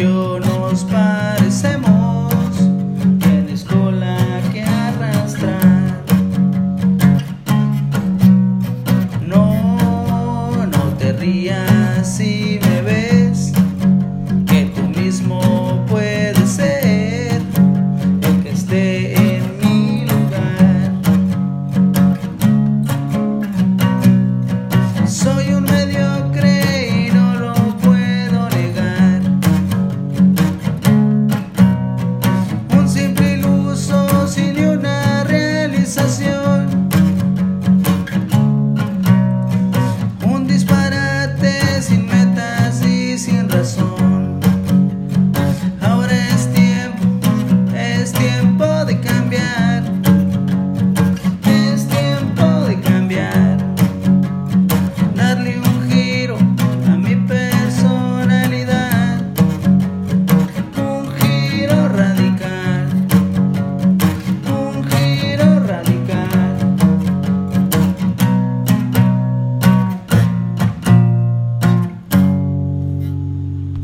Eu nos